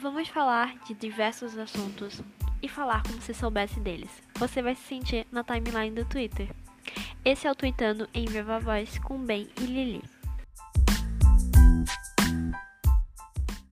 Vamos falar de diversos assuntos e falar como se soubesse deles. Você vai se sentir na timeline do Twitter. Esse é o Tweetando em Viva Voz com Ben e Lili.